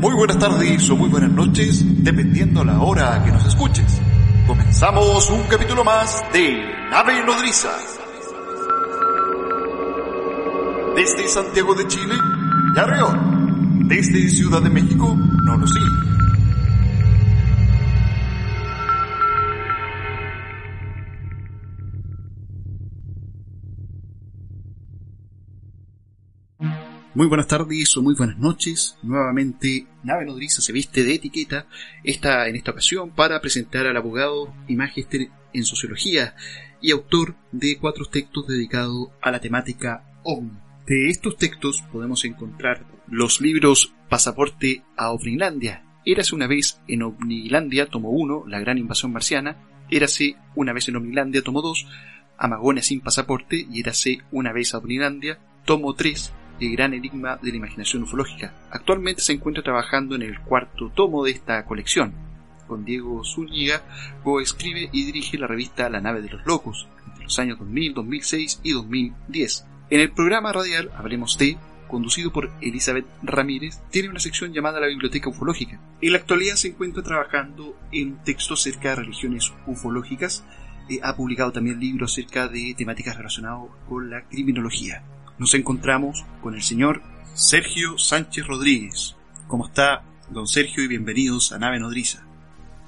Muy buenas tardes o muy buenas noches, dependiendo la hora que nos escuches. Comenzamos un capítulo más de Nave Nodriza. Desde Santiago de Chile, Yarrión. Desde Ciudad de México, no Muy buenas tardes o muy buenas noches. Nuevamente, Nave Nodriza se viste de etiqueta. Está en esta ocasión para presentar al abogado y magíster en sociología y autor de cuatro textos dedicados a la temática OVNI. De estos textos podemos encontrar los libros Pasaporte a OVNIlandia, Érase una vez en OVNIlandia, tomo 1, La gran invasión marciana, Érase una vez en OVNIlandia, tomo 2, Amagonia sin pasaporte y Érase una vez a OVNIlandia, tomo 3, el gran enigma de la imaginación ufológica. Actualmente se encuentra trabajando en el cuarto tomo de esta colección. Con Diego Zúñiga, coescribe y dirige la revista La nave de los locos, entre los años 2000, 2006 y 2010. En el programa radial Hablemos de, conducido por Elizabeth Ramírez, tiene una sección llamada la Biblioteca Ufológica. En la actualidad se encuentra trabajando en textos acerca de religiones ufológicas. Eh, ha publicado también libros acerca de temáticas relacionadas con la criminología nos encontramos con el señor Sergio Sánchez Rodríguez. ¿Cómo está, don Sergio? Y bienvenidos a Nave Nodriza.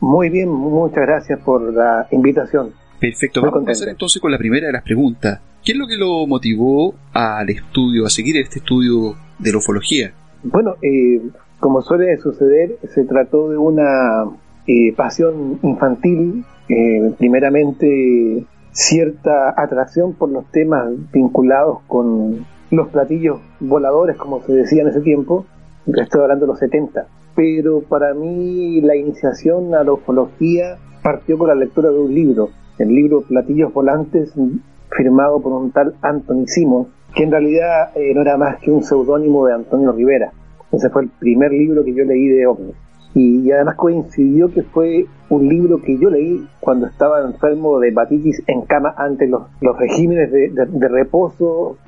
Muy bien, muchas gracias por la invitación. Perfecto, vamos a empezar entonces con la primera de las preguntas. ¿Qué es lo que lo motivó al estudio, a seguir este estudio de la ufología? Bueno, eh, como suele suceder, se trató de una eh, pasión infantil, eh, primeramente cierta atracción por los temas vinculados con los platillos voladores, como se decía en ese tiempo, estoy hablando de los 70. Pero para mí la iniciación a la ufología partió con la lectura de un libro, el libro Platillos Volantes, firmado por un tal Anthony Simon, que en realidad eh, no era más que un seudónimo de Antonio Rivera. Ese fue el primer libro que yo leí de ovnis y, además coincidió que fue un libro que yo leí cuando estaba enfermo de hepatitis en cama ante los, los regímenes de, reposo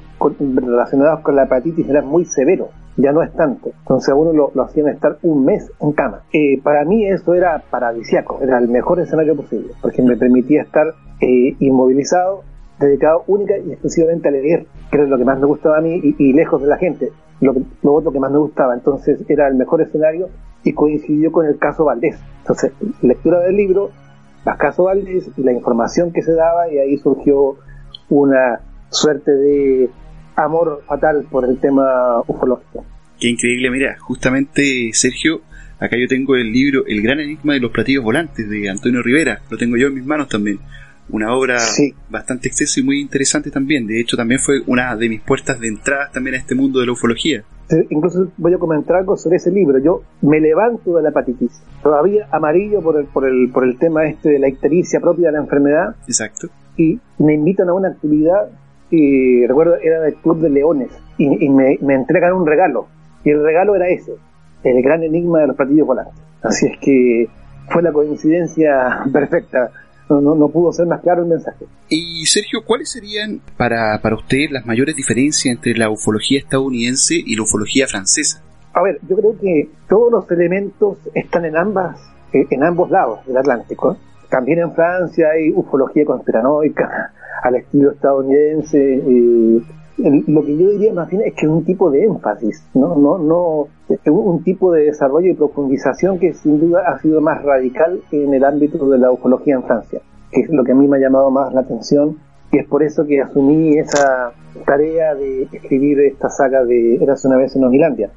relacionados con la hepatitis eran muy severos, ya no es tanto. Entonces a uno lo, hacían estar un mes en cama. Eh, para mí eso era paradisiaco, era el mejor escenario posible, porque me permitía estar eh, inmovilizado, dedicado única y exclusivamente a leer, que era lo que más me gustaba a mí y, lejos de la gente, lo, lo otro que más me gustaba. Entonces era el mejor escenario y coincidió con el caso Valdés. Entonces, lectura del libro, el caso Valdés y la información que se daba y ahí surgió una suerte de amor fatal por el tema ufológico. Qué increíble, mira, justamente Sergio, acá yo tengo el libro El gran enigma de los platillos volantes de Antonio Rivera, lo tengo yo en mis manos también. Una obra bastante extensa y muy interesante también. De hecho, también fue una de mis puertas de entrada también a este mundo de la ufología incluso voy a comentar algo sobre ese libro. Yo me levanto de la hepatitis, todavía amarillo por el, por el, por el tema este de la ictericia propia de la enfermedad. Exacto. Y me invitan a una actividad, y recuerdo, era del Club de Leones, y, me, me, entregan un regalo. Y el regalo era ese, el gran enigma de los platillos volantes. Así es que fue la coincidencia perfecta no, no, pudo ser más claro el mensaje. Y Sergio, ¿cuáles serían para, para usted las mayores diferencias entre la ufología estadounidense y la ufología francesa? A ver, yo creo que todos los elementos están en ambas, eh, en ambos lados del Atlántico. También en Francia hay ufología conspiranoica al estilo estadounidense. Lo que yo diría más bien es que es un tipo de énfasis, no, no, no, un tipo de desarrollo y profundización que sin duda ha sido más radical en el ámbito de la ufología en Francia, que es lo que a mí me ha llamado más la atención y es por eso que asumí esa tarea de escribir esta saga de Eras una vez en Onilandia.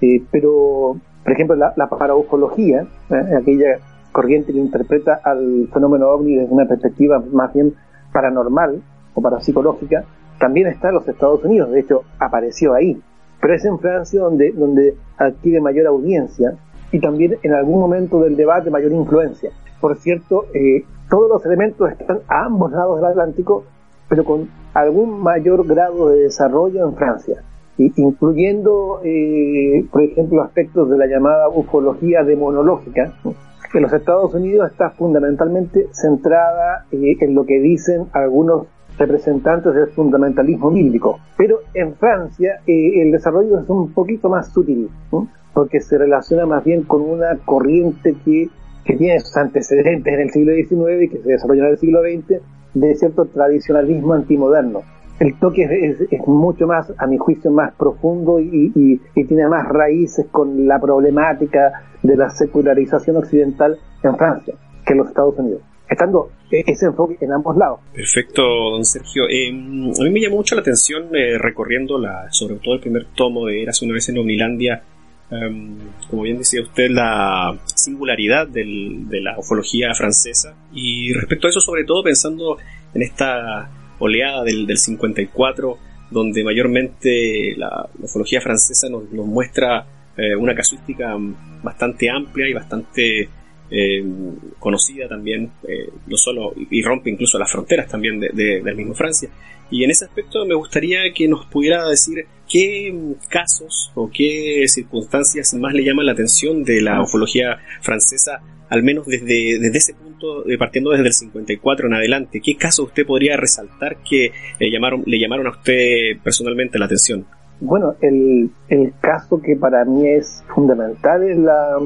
Eh, pero, por ejemplo, la, la paraufología, eh, aquella corriente que interpreta al fenómeno ovni desde una perspectiva más bien paranormal o parapsicológica, también está en los Estados Unidos, de hecho apareció ahí, pero es en Francia donde, donde adquiere mayor audiencia y también en algún momento del debate mayor influencia. Por cierto, eh, todos los elementos están a ambos lados del Atlántico, pero con algún mayor grado de desarrollo en Francia, incluyendo, eh, por ejemplo, aspectos de la llamada ufología demonológica. En los Estados Unidos está fundamentalmente centrada eh, en lo que dicen algunos representantes del fundamentalismo bíblico. Pero en Francia eh, el desarrollo es un poquito más sutil. porque se relaciona más bien con una corriente que, que tiene sus antecedentes en el siglo XIX y que se desarrolló en el siglo XX de cierto tradicionalismo antimoderno. El toque es, mucho más, a mi juicio, más profundo y, y, tiene más raíces con la problemática de la secularización occidental en Francia que en los Estados Unidos estando ese enfoque en ambos lados. Perfecto, don Sergio. Eh, a mí me llamó mucho la atención eh, recorriendo la, sobre todo el primer tomo de Eras una vez en Omnilandia, em, como bien decía usted, la singularidad del, de la ufología francesa y respecto a eso sobre todo pensando en esta oleada del, del 54 donde mayormente la, ufología francesa nos, nos muestra eh, una casuística bastante amplia y bastante eh, conocida también, eh, no solo, y rompe incluso las fronteras también de, del mismo Francia. Y en ese aspecto me gustaría que nos pudiera decir qué casos o qué circunstancias más le llaman la atención de la ufología francesa, al menos desde, desde ese punto, eh, partiendo desde el 54 en adelante. ¿Qué casos usted podría resaltar que llamaron, le llamaron a usted personalmente la atención? Bueno, el, el caso que para mí es fundamental es la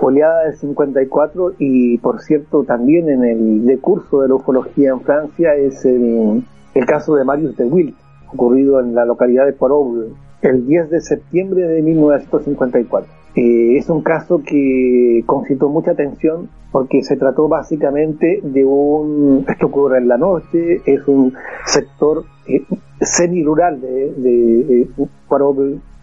oleada del 54 y por cierto también en el decurso de la ufología en Francia es el, caso de Marius de Wild, ocurrido en la localidad de Poitou el 10 de septiembre de 1954. Eh, es un caso que concitó mucha atención porque se trató básicamente de un, esto ocurre en la noche, es un sector eh, semi-rural de, de,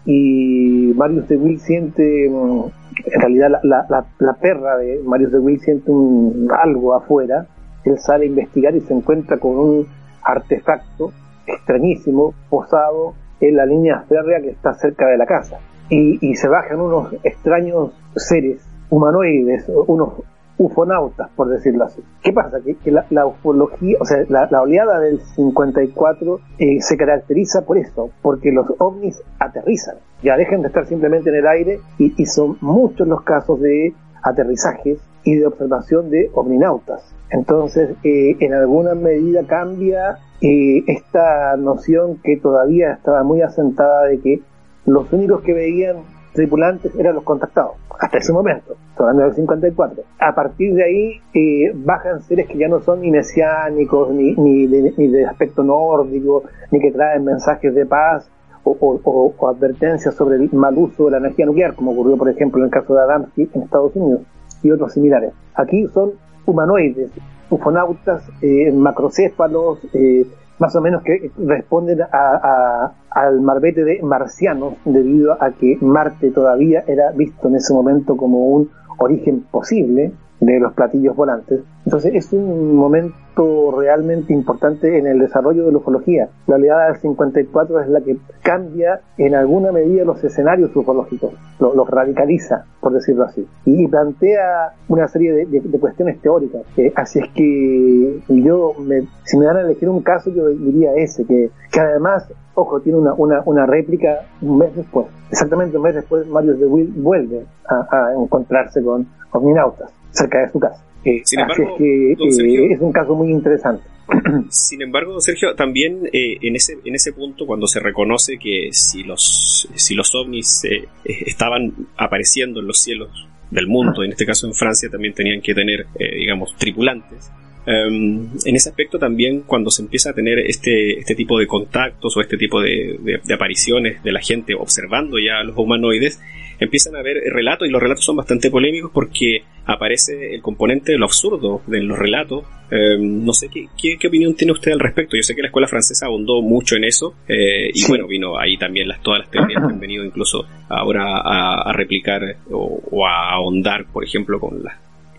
y Marius de Will siente, mm, en realidad la, la, perra de Marius de Will siente un, algo afuera, él sale a investigar y se encuentra con un artefacto extrañísimo posado en la línea férrea que está cerca de la casa. Y, y se bajan unos extraños seres humanoides, unos ufonautas, por decirlo así. ¿Qué pasa? Que, la, ufología, o sea, la, oleada del 54 eh, se caracteriza por eso, porque los ovnis aterrizan, ya dejan de estar simplemente en el aire y, son muchos los casos de aterrizajes y de observación de ovninautas. Entonces, eh, en alguna medida cambia eh, esta noción que todavía estaba muy asentada de que los únicos que veían tripulantes eran los contactados, hasta ese momento, hablando del 54. A partir de ahí eh, bajan seres que ya no son ni mesiánicos, ni, ni, de, aspecto nórdico, ni que traen mensajes de paz o, advertencias sobre el mal uso de la energía nuclear, como ocurrió por ejemplo en el caso de Adamski en Estados Unidos y otros similares. Aquí son humanoides, ufonautas, eh, macrocéfalos, eh, más o menos que responden a, al marbete de marcianos debido a que Marte todavía era visto en ese momento como un origen posible de los platillos volantes. Entonces es un momento realmente importante en el desarrollo de la ufología. La oleada del 54 es la que cambia en alguna medida los escenarios ufológicos, los radicaliza, por decirlo así, y plantea una serie de, cuestiones teóricas. así es que yo, me, si me dan a elegir un caso, yo diría ese, que, que además ojo, tiene una, una, una, réplica un mes después. Exactamente un mes después, Mario de Will vuelve a, a encontrarse con Omninautas cerca de su casa. Eh, Sin embargo, es que eh, es un caso muy interesante. Sin embargo, Sergio, también eh, en ese en ese punto cuando se reconoce que si los si los ovnis estaban apareciendo en los cielos del mundo, en este caso en Francia, también tenían que tener, digamos, tripulantes. Em, en ese aspecto también cuando se empieza a tener este, este tipo de contactos o este tipo de, de, apariciones de la gente observando ya los humanoides, empiezan a haber relatos y los relatos son bastante polémicos porque aparece el componente de lo absurdo de los relatos. Em, no sé ¿qué, qué, opinión tiene usted al respecto. Yo sé que la escuela francesa abundó mucho en eso eh, y bueno, vino ahí también las, todas las teorías que han venido incluso ahora a, replicar o, a ahondar, por ejemplo, con las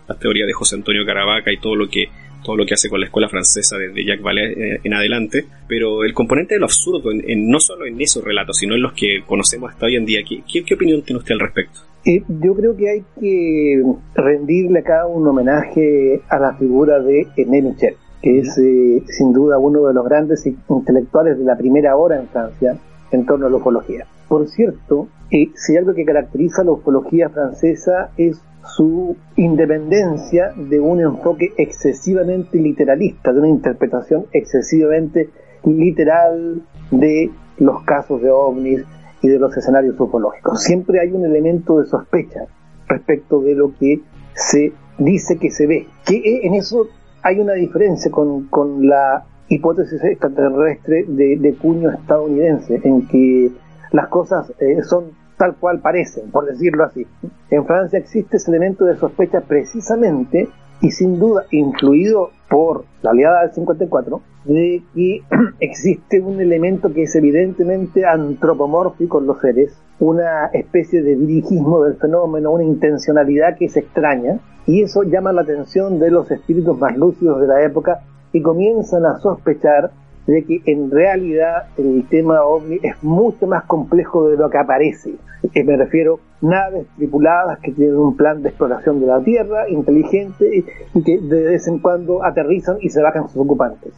la teorías de José Antonio Caravaca y todo lo que todo lo que hace con la escuela francesa desde Jacques Vallée eh, en adelante, pero el componente de lo absurdo, en, no solo en esos relatos, sino en los que conocemos hasta hoy en día, ¿qué, qué, opinión tiene usted al respecto? Eh, yo creo que hay que rendirle acá un homenaje a la figura de René Michel, que es eh, sin duda uno de los grandes intelectuales de la primera hora en Francia en torno a la ufología. Por cierto, si algo que caracteriza la ufología francesa es su independencia de un enfoque excesivamente literalista, de una interpretación excesivamente literal de los casos de ovnis y de los escenarios ufológicos. Siempre hay un elemento de sospecha respecto de lo que se dice que se ve. Que en eso hay una diferencia con, con la hipótesis extraterrestre de, de, cuño estadounidense, en que las cosas eh, son tal cual parecen, por decirlo así. En Francia existe ese elemento de sospecha precisamente y sin duda influido por la aliada del 54, de que existe un elemento que es evidentemente antropomórfico en los seres, una especie de dirigismo del fenómeno, una intencionalidad que es extraña, y eso llama la atención de los espíritus más lúcidos de la época y comienzan a sospechar de que en realidad el tema ovni es mucho más complejo de lo que aparece. Eh, me refiero naves tripuladas que tienen un plan de exploración de la Tierra inteligente y que de vez en cuando aterrizan y se bajan sus ocupantes.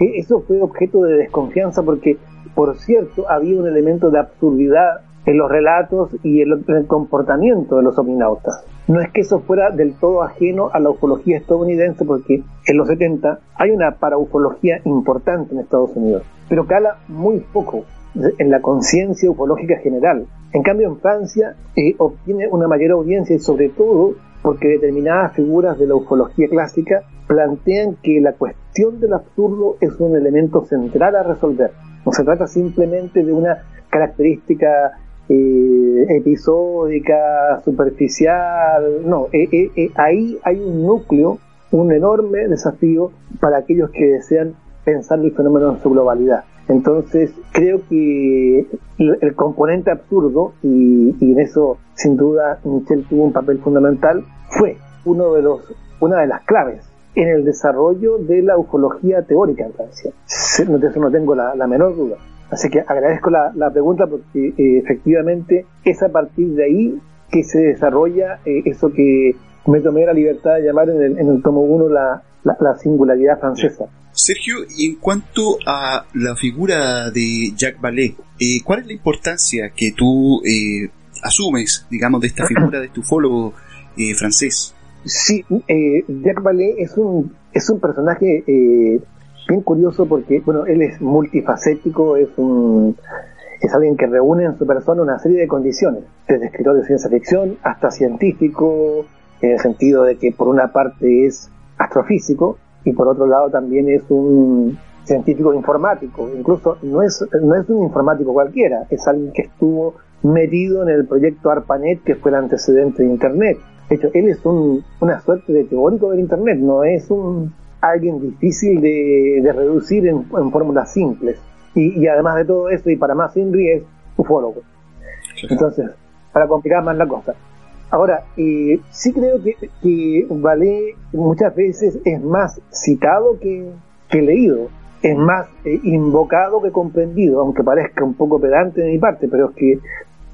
E, eso fue objeto de desconfianza porque, por cierto, había un elemento de absurdidad en los relatos y en el comportamiento de los ominautas. No es que eso fuera del todo ajeno a la ufología estadounidense, porque en los 70 hay una paraufología importante en Estados Unidos, pero cala muy poco en la conciencia ufológica general. En cambio, en Francia eh, obtiene una mayor audiencia y sobre todo porque determinadas figuras de la ufología clásica plantean que la cuestión del absurdo es un elemento central a resolver. No se trata simplemente de una característica eh, episódica, superficial, no, eh, eh, ahí hay un núcleo, un enorme desafío para aquellos que desean pensar el fenómeno en su globalidad. Entonces, creo que el, componente absurdo, y, en eso sin duda Michel tuvo un papel fundamental, fue uno de los, una de las claves en el desarrollo de la ufología teórica en Francia. De eso no tengo la menor duda. Así que agradezco la, pregunta porque eh, efectivamente es a partir de ahí que se desarrolla eh, eso que me tomé la libertad de llamar en el, tomo 1 la, singularidad francesa. Sergio, y en cuanto a la figura de Jacques Vallée, eh, ¿cuál es la importancia que tú asumes, digamos, de esta figura de tu ufólogo francés? Sí, Jacques Vallée es un, es un personaje bien curioso porque, bueno, él es multifacético, es un es alguien que reúne en su persona una serie de condiciones, desde escritor de ciencia ficción hasta científico, en el sentido de que por una parte es astrofísico y por otro lado también es un científico informático, incluso no es, no es un informático cualquiera, es alguien que estuvo metido en el proyecto ARPANET que fue el antecedente de Internet. De hecho, él es un, una suerte de teórico del Internet, no es un alguien difícil de, reducir en, fórmulas simples. Y, además de todo eso, y para más Inri es ufólogo. Entonces, para complicar más la cosa. Ahora, eh, sí creo que, que Valé muchas veces es más citado que, leído, es más eh, invocado que comprendido, aunque parezca un poco pedante de mi parte, pero es que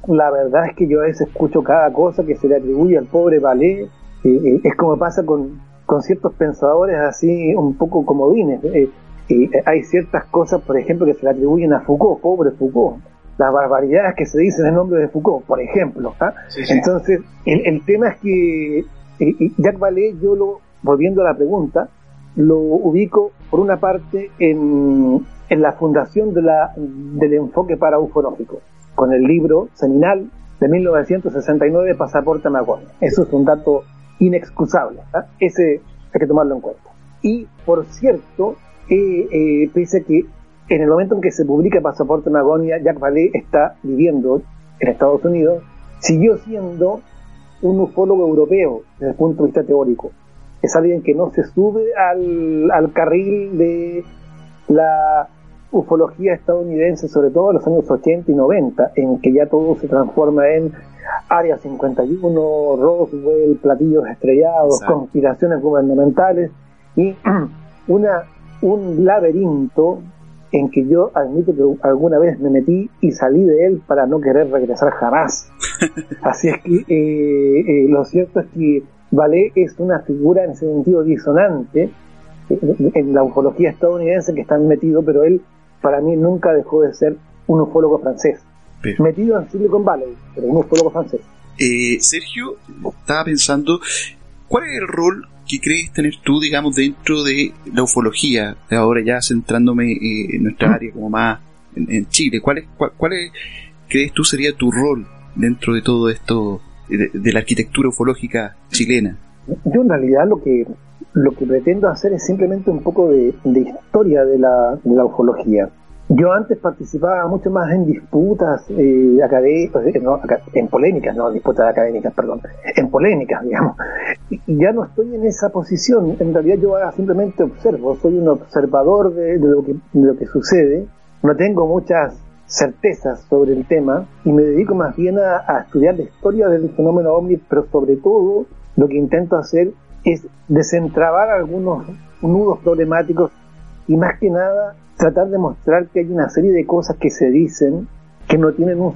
la verdad es que yo a veces escucho cada cosa que se le atribuye al pobre Valé, eh, es como pasa con, con ciertos pensadores así un poco comodines. Eh, y hay ciertas cosas, por ejemplo, que se le atribuyen a Foucault, pobre Foucault. Las barbaridades que se dicen en nombre de Foucault, por ejemplo. ¿ah? Entonces, el, tema es que eh, Jacques Vallée, yo lo, volviendo a la pregunta, lo ubico por una parte en, en la fundación de la, del enfoque para ufológico, con el libro seminal de 1969, Pasaporte Magonia. Eso es un dato inexcusable. ¿ah? Ese hay que tomarlo en cuenta. Y, por cierto, eh, eh, que en el momento en que se publica Pasaporte Magonia, Jacques Vallée está viviendo en Estados Unidos, siguió siendo un ufólogo europeo desde el punto de vista teórico. Es alguien que no se sube al, al carril de la ufología estadounidense, sobre todo en los años 80 y 90, en que ya todo se transforma en Área 51, Roswell, platillos estrellados, conspiraciones gubernamentales y una, un laberinto en que yo admito que alguna vez me metí y salí de él para no querer regresar jamás. Así es que eh, eh, lo cierto es que Valé es una figura en ese sentido disonante eh, en la ufología estadounidense que está metido, pero él para mí nunca dejó de ser un ufólogo francés metido en Silicon Valley, pero un ufólogo francés. Eh, Sergio, estaba pensando, ¿cuál es el rol que crees tener tú, digamos, dentro de la ufología? Ahora ya centrándome eh, en nuestra área como más en, Chile, ¿cuál es, cuál, es crees tú sería tu rol dentro de todo esto de, la arquitectura ufológica chilena? Yo en realidad lo que lo que pretendo hacer es simplemente un poco de, historia de la, de la ufología. Yo antes participaba mucho más en disputas eh, académicas, eh, en polémicas, no disputas académicas, perdón, en polémicas, digamos. Ya no estoy en esa posición, en realidad yo simplemente observo, soy un observador de, lo, que, de lo que sucede, no tengo muchas certezas sobre el tema y me dedico más bien a, a estudiar la historia del fenómeno ovni, pero sobre todo lo que intento hacer es desentrabar algunos nudos problemáticos y más que nada tratar de mostrar que hay una serie de cosas que se dicen que no tienen un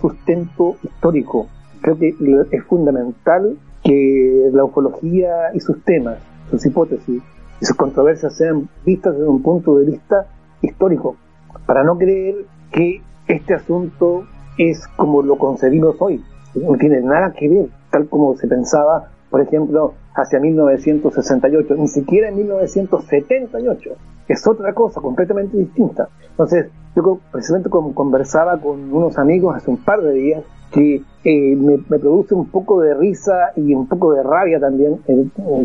sustento, histórico. Creo que es fundamental que la ufología y sus temas, sus hipótesis y sus controversias sean vistas desde un punto de vista histórico, para no creer que este asunto es como lo concebimos hoy. No tiene nada que ver, tal como se pensaba, por ejemplo, hacia 1968, ni siquiera en 1978 es otra cosa completamente distinta. Entonces, yo precisamente conversaba con unos amigos hace un par de días que eh, me, produce un poco de risa y un poco de rabia también,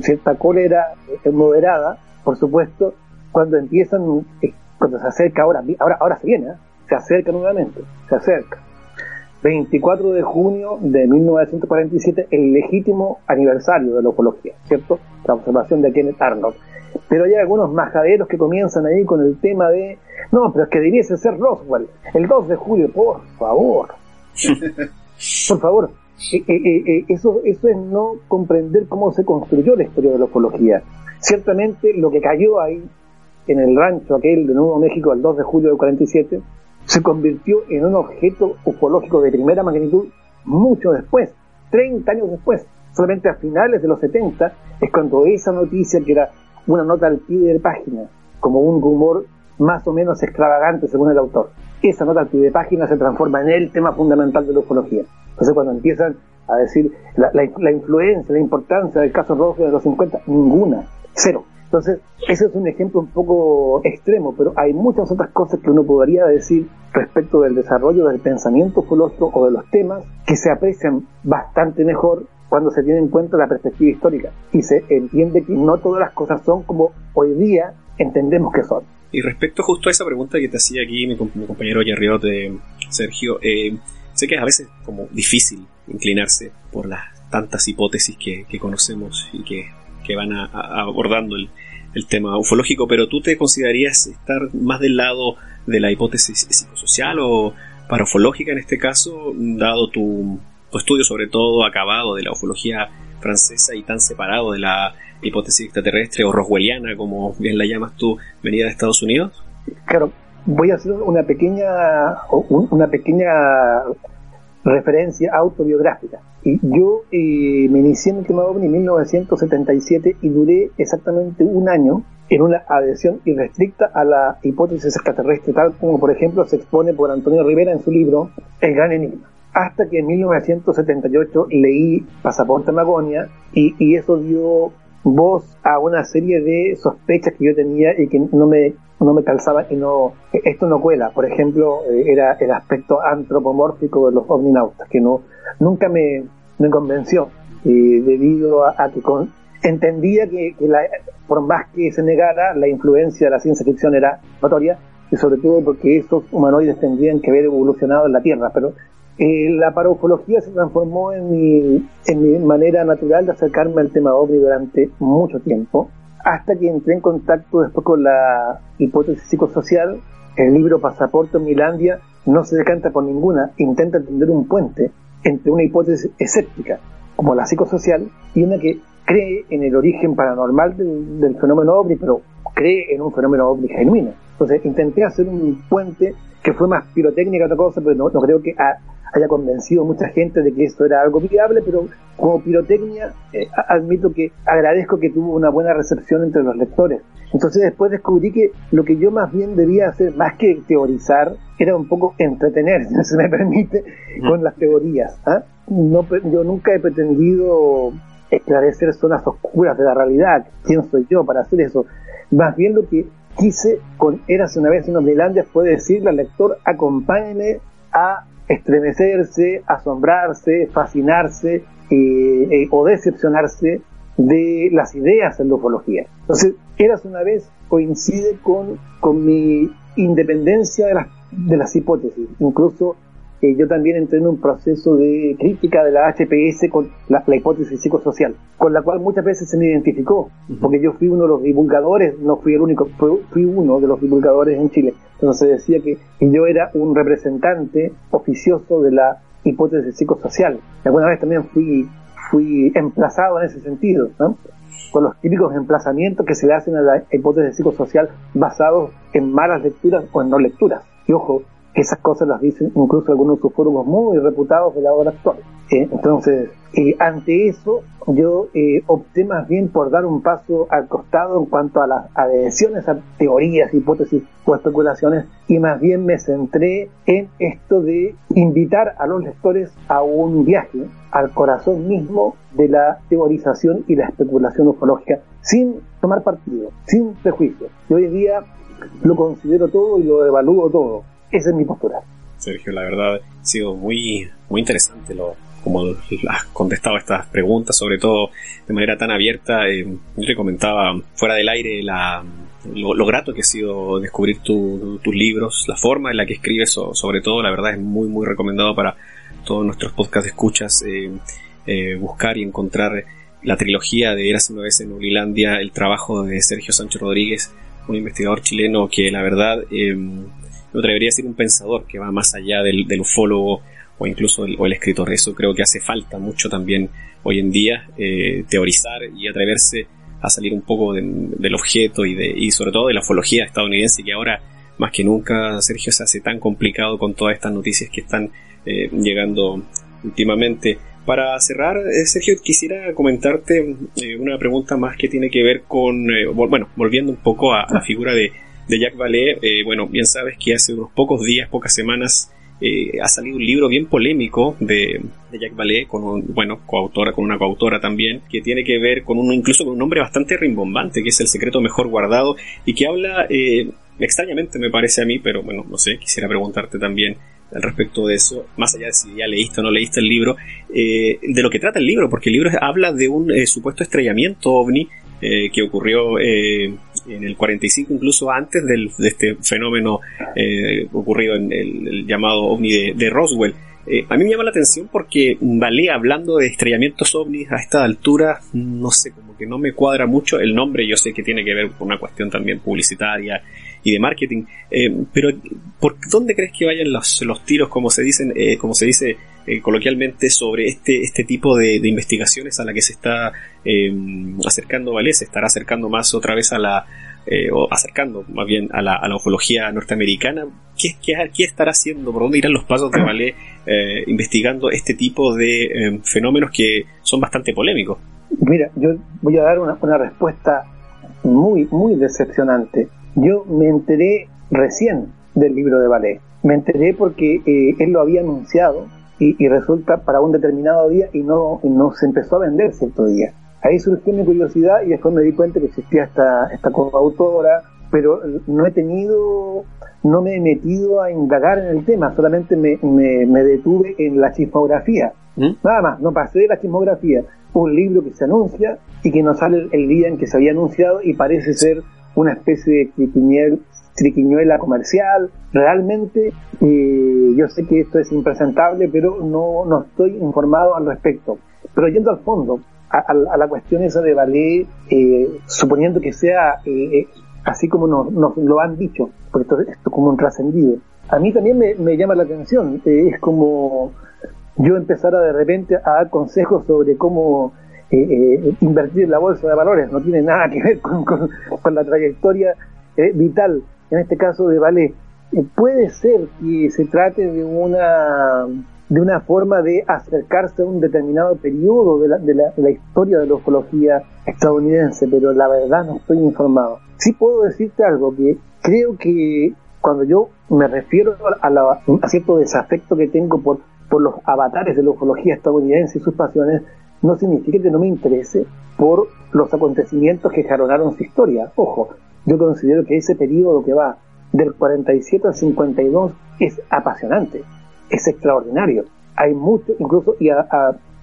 cierta cólera eh, moderada, por supuesto, cuando empiezan, eh, cuando se acerca ahora, ahora, ahora se viene, se acerca nuevamente, se acerca. 24 de junio de 1947, el legítimo aniversario de la ufología, ¿cierto? La observación de Kenneth Arnold. Pero hay algunos majaderos que comienzan ahí con el tema de, no, pero es que debiese ser Roswell, el 2 de julio, por favor. por favor. Eh, eh, eh, eso, eso es no comprender cómo se construyó la historia de la ufología. Ciertamente lo que cayó ahí, en el rancho aquel de Nuevo México el 2 de julio del 47, se convirtió en un objeto ufológico de primera magnitud mucho después, 30 años después. Solamente a finales de los 70 es cuando esa noticia, que era una nota al pie de página, como un rumor más o menos extravagante según el autor. Esa nota al pie de página se transforma en el tema fundamental de la ufología. Entonces cuando empiezan a decir la, influencia, la importancia del caso rojo de los 50, ninguna, cero. Entonces, ese es un ejemplo un poco extremo, pero hay muchas otras cosas que uno podría decir respecto del desarrollo del pensamiento ufológico o de los temas que se aprecian bastante mejor cuando se tiene en cuenta la perspectiva histórica y se entiende que no todas las cosas son como hoy día entendemos que son. Y respecto justo a esa pregunta que te hacía aquí mi, compañero de Sergio, eh, sé que es a veces como difícil inclinarse por las tantas hipótesis que, conocemos y que, van abordando el, el, tema ufológico, pero tú te considerarías estar más del lado de la hipótesis psicosocial o parafológica en este caso, dado tu, tu estudio sobre todo acabado de la ufología francesa y tan separado de la hipótesis extraterrestre o roswelliana, como bien la llamas tú, venida de Estados Unidos? Claro, voy a hacer una pequeña, una pequeña referencia autobiográfica. Y yo eh, me inicié en el tema OVNI en 1977 y duré exactamente un año en una adhesión irrestricta a la hipótesis extraterrestre, tal como por ejemplo se expone por Antonio Rivera en su libro El Gran Enigma hasta que en 1978 leí Pasaporte Magonia y, y, eso dio voz a una serie de sospechas que yo tenía y que no me, no me calzaban y no, esto no cuela. Por ejemplo, eh, era el aspecto antropomórfico de los omninautas, que no, nunca me, me convenció, eh, debido a, que con, entendía que, la, por más que se negara, la influencia de la ciencia ficción era notoria, y sobre todo porque esos humanoides tendrían que haber evolucionado en la Tierra, pero eh, la paraufología se transformó en mi, en mi manera natural de acercarme al tema ovni durante mucho tiempo, hasta que entré en contacto después con la hipótesis psicosocial. El libro Pasaporte Milandia no se decanta por ninguna, intenta entender un puente entre una hipótesis escéptica, como la psicosocial, y una que cree en el origen paranormal del, fenómeno ovni, pero cree en un fenómeno ovni genuino. Entonces intenté hacer un puente que fue más pirotécnica otra cosa, pero no, no creo que a, haya convencido a mucha gente de que esto era algo viable, pero como pirotecnia eh, admito que agradezco que tuvo una buena recepción entre los lectores. Entonces después descubrí que lo que yo más bien debía hacer, más que teorizar, era un poco entretener, si se me permite, con las teorías. ¿ah? No, yo nunca he pretendido esclarecer zonas oscuras de la realidad. ¿Quién soy yo para hacer eso? Más bien lo que quise con Érase una vez en Omnilandia fue decirle al lector, acompáñeme a estremecerse, asombrarse, fascinarse eh, o decepcionarse de las ideas en la ufología. Entonces, Eras una vez coincide con, con mi independencia de las, de las hipótesis. Incluso eh, yo también entré en un proceso de crítica de la HPS con la, hipótesis psicosocial, con la cual muchas veces se me identificó, porque yo fui uno de los divulgadores, no fui el único, fui, uno de los divulgadores en Chile. Entonces decía que, yo era un representante oficioso de la hipótesis psicosocial. alguna vez también fui, fui emplazado en ese sentido, con los típicos emplazamientos que se le hacen a la hipótesis psicosocial basados en malas lecturas o en no lecturas. Y ojo, esas cosas las dicen incluso algunos ufólogos muy reputados de la hora actual. ¿eh? entonces, eh, ante eso, yo eh, opté más bien por dar un paso al costado en cuanto a las adhesiones a teorías, hipótesis o especulaciones y más bien me centré en esto de invitar a los lectores a un viaje al corazón mismo de la teorización y la especulación ufológica sin tomar partido, sin prejuicios. Y hoy día lo considero todo y lo evalúo todo esa es mi postura. Sergio, la verdad ha sido muy, muy interesante lo, como has contestado estas preguntas, sobre todo de manera tan abierta. Eh, yo te comentaba fuera del aire la, lo, grato que ha sido descubrir tus libros, la forma en la que escribes, sobre todo, la verdad es muy, muy recomendado para todos nuestros podcast escuchas eh, eh, buscar y encontrar la trilogía de Eras una vez en Ulilandia, el trabajo de Sergio Sánchez Rodríguez, un investigador chileno que la verdad me atrevería a decir un pensador que va más allá del, ufólogo o incluso el, o el escritor. Eso creo que hace falta mucho también hoy en día, eh, teorizar y atreverse a salir un poco del objeto y, de, y sobre todo de la ufología estadounidense que ahora más que nunca, Sergio, se hace tan complicado con todas estas noticias que están eh, llegando últimamente. Para cerrar, eh, Sergio, quisiera comentarte una pregunta más que tiene que ver con, bueno, volviendo un poco a la figura de, de Jack Vallée, eh, bueno, bien sabes que hace unos pocos días, pocas semanas, eh, ha salido un libro bien polémico de, de Jack Vallée, con un, bueno, coautora, con una coautora también, que tiene que ver con un, incluso con un nombre bastante rimbombante, que es El secreto mejor guardado, y que habla, eh, extrañamente me parece a mí, pero bueno, no sé, quisiera preguntarte también al respecto de eso, más allá de si ya leíste o no leíste el libro, de lo que trata el libro, porque el libro habla de un supuesto estrellamiento ovni que ocurrió en el 45, incluso antes del, de este fenómeno eh, ocurrido en el, llamado ovni de, Roswell. Eh, a mí me llama la atención porque Valé hablando de estrellamientos ovnis a esta altura, no sé, como que no me cuadra mucho el nombre, yo sé que tiene que ver con una cuestión también publicitaria y de marketing, eh, pero ¿por dónde crees que vayan los, los tiros, como se dicen, como se dice coloquialmente, sobre este, este tipo de, investigaciones a la que se está acercando Valé? Se estará acercando más otra vez a la eh, o acercando más bien a la, a la ufología norteamericana, ¿qué, qué, estará haciendo? ¿Por dónde irán los pasos de Valé eh, investigando este tipo de eh, fenómenos que son bastante polémicos? Mira, yo voy a dar una, una respuesta muy, muy decepcionante. Yo me enteré recién del libro de Valé. Me enteré porque él lo había anunciado y, y, resulta para un determinado día y no, y no se empezó a vender cierto día. Ahí surgió mi curiosidad y después me di cuenta que existía esta, esta coautora, pero no he tenido, no me he metido a indagar en el tema, solamente me, me, detuve en la chismografía. ¿Mm? Nada más, no pasé de la chismografía. Un libro que se anuncia y que no sale el día en que se había anunciado y parece ser una especie de triquiñuela comercial. Realmente eh, yo sé que esto es impresentable, pero no, no estoy informado al respecto. Pero yendo al fondo, a, la cuestión esa de ballet, eh, suponiendo que sea eh, eh, así como nos, lo han dicho, porque esto, es como un trascendido. A mí también me, llama la atención, es como yo empezara de repente a dar consejos sobre cómo invertir en la bolsa de valores, no tiene nada que ver con la trayectoria vital, en este caso de ballet. puede ser que se trate de una de una forma de acercarse a un determinado periodo de la, de la, historia de la ufología estadounidense, pero la verdad no estoy informado. Sí puedo decirte algo, que creo que cuando yo me refiero a, cierto desafecto que tengo por, por los avatares de la ufología estadounidense y sus pasiones, no significa que no me interese por los acontecimientos que jaronaron su historia. Ojo, yo considero que ese periodo que va del 47 al 52 es apasionante es extraordinario. Hay mucho, incluso, y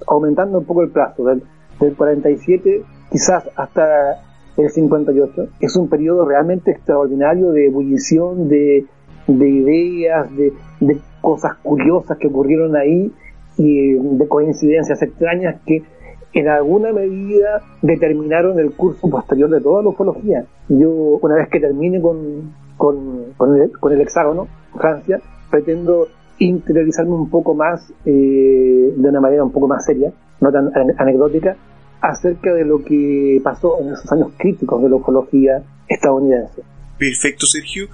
aumentando un poco el plazo, del, del 47 quizás hasta el 58, es un periodo realmente extraordinario de ebullición, de, de ideas, de, de cosas curiosas que ocurrieron ahí y de coincidencias extrañas que en alguna medida determinaron el curso posterior de toda la ufología. Yo, una vez que termine con, con, el, hexágono, Francia, pretendo interiorizarme un poco más, eh, de una manera un poco más seria, no tan anecdótica, acerca de lo que pasó en esos años críticos de la ufología estadounidense. Perfecto, Sergio.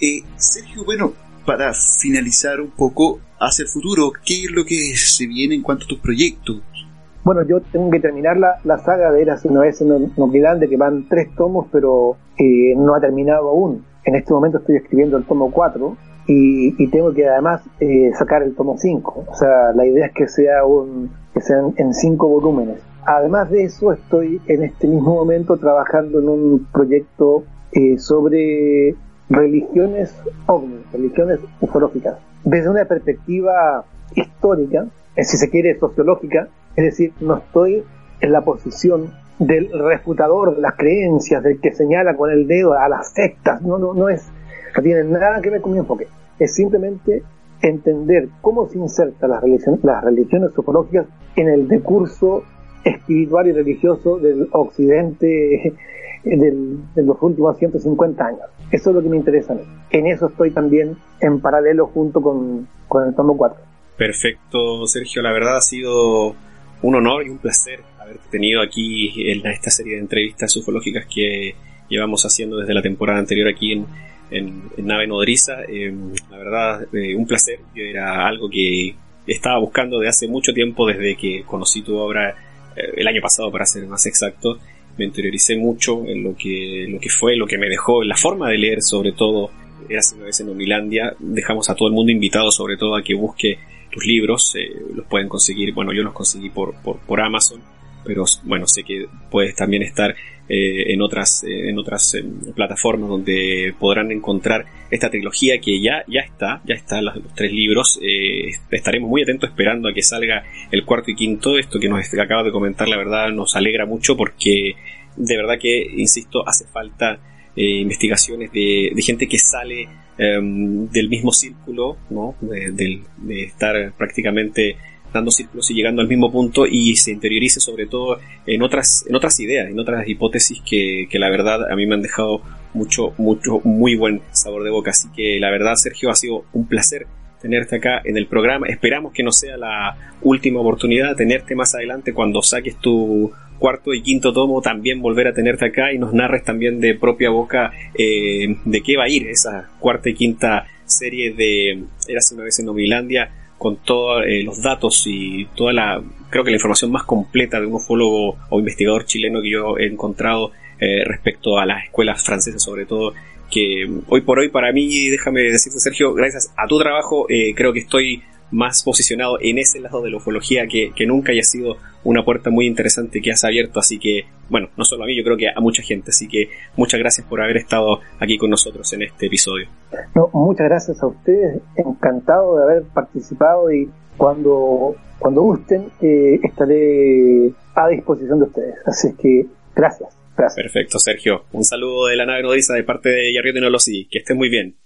Eh, Sergio, bueno, para finalizar un poco hacia el futuro, ¿qué es lo que se viene en cuanto a tus proyectos? Bueno, yo tengo que terminar la, la saga de Eras una vez en de que van tres tomos, pero eh, no ha terminado aún. En este momento estoy escribiendo el tomo 4 y, y tengo que además eh, sacar el tomo 5. O sea, la idea es que sea un que sean en cinco volúmenes. Además de eso, estoy en este mismo momento trabajando en un proyecto eh, sobre religiones ovni, religiones ufológicas, desde una perspectiva histórica, si se quiere sociológica, es decir, no estoy en la posición del refutador de las creencias, del que señala con el dedo a las sectas, no, no, no es, no tiene nada que ver con mi enfoque, es simplemente entender cómo se insertan las religiones, las religiones en el decurso espiritual y religioso del occidente de los últimos 150 años. Eso es lo que me interesa a mí. En eso estoy también en paralelo junto con, con el tomo 4. Perfecto, Sergio. La verdad ha sido un honor y un placer haberte tenido aquí en esta serie de entrevistas ufológicas que llevamos haciendo desde la temporada anterior aquí en, en, Nave Nodriza. Em, la verdad, eh, un placer. Era algo que estaba buscando de hace mucho tiempo, desde que conocí tu obra eh, el año pasado, para ser más exacto. Me interioricé mucho en lo que, lo que fue, lo que me dejó, en la forma de leer, sobre todo. Era una vez en Onilandia. Dejamos a todo el mundo invitado, sobre todo, a que busque tus libros. Eh, los pueden conseguir, bueno, yo los conseguí por, por, Amazon pero bueno, sé que puedes también estar eh, en otras, eh, en otras eh, plataformas donde podrán encontrar esta trilogía que ya, ya está, ya está los, tres libros. estaremos muy atentos esperando a que salga el cuarto y quinto. Esto que nos acaba de comentar, la verdad, nos alegra mucho porque de verdad que, insisto, hace falta investigaciones de, gente que sale em, del mismo círculo, ¿no? de estar prácticamente dando círculos y llegando al mismo punto y se interiorice sobre todo en otras, en otras ideas, en otras hipótesis que, que la verdad a mí me han dejado mucho, mucho, muy buen sabor de boca. Así que la verdad, Sergio, ha sido un placer tenerte acá en el programa. Esperamos que no sea la última oportunidad, tenerte más adelante cuando saques tu cuarto y quinto tomo, también volver a tenerte acá y nos narres también de propia boca eh, de qué va a ir esa cuarta y quinta serie de Eras una vez en Novilandia con todos eh, los datos y toda la, creo que la información más completa de un ufólogo o investigador chileno que yo he encontrado eh, respecto a las escuelas francesas sobre todo, que hoy por hoy para mí, déjame decirte Sergio, gracias a tu trabajo eh, creo que estoy más posicionado en ese lado de la ufología que, nunca haya sido una puerta muy interesante que has abierto. Así que, bueno, no solo a mí, yo creo que a mucha gente. Así que muchas gracias por haber estado aquí con nosotros en este episodio. No, muchas gracias a ustedes. Encantado de haber participado y cuando, cuando gusten eh, estaré a disposición de ustedes. Así que gracias. Perfecto, Sergio. Un saludo de la nave nodriza de parte de Yarriete Nolosi. Que estén muy bien.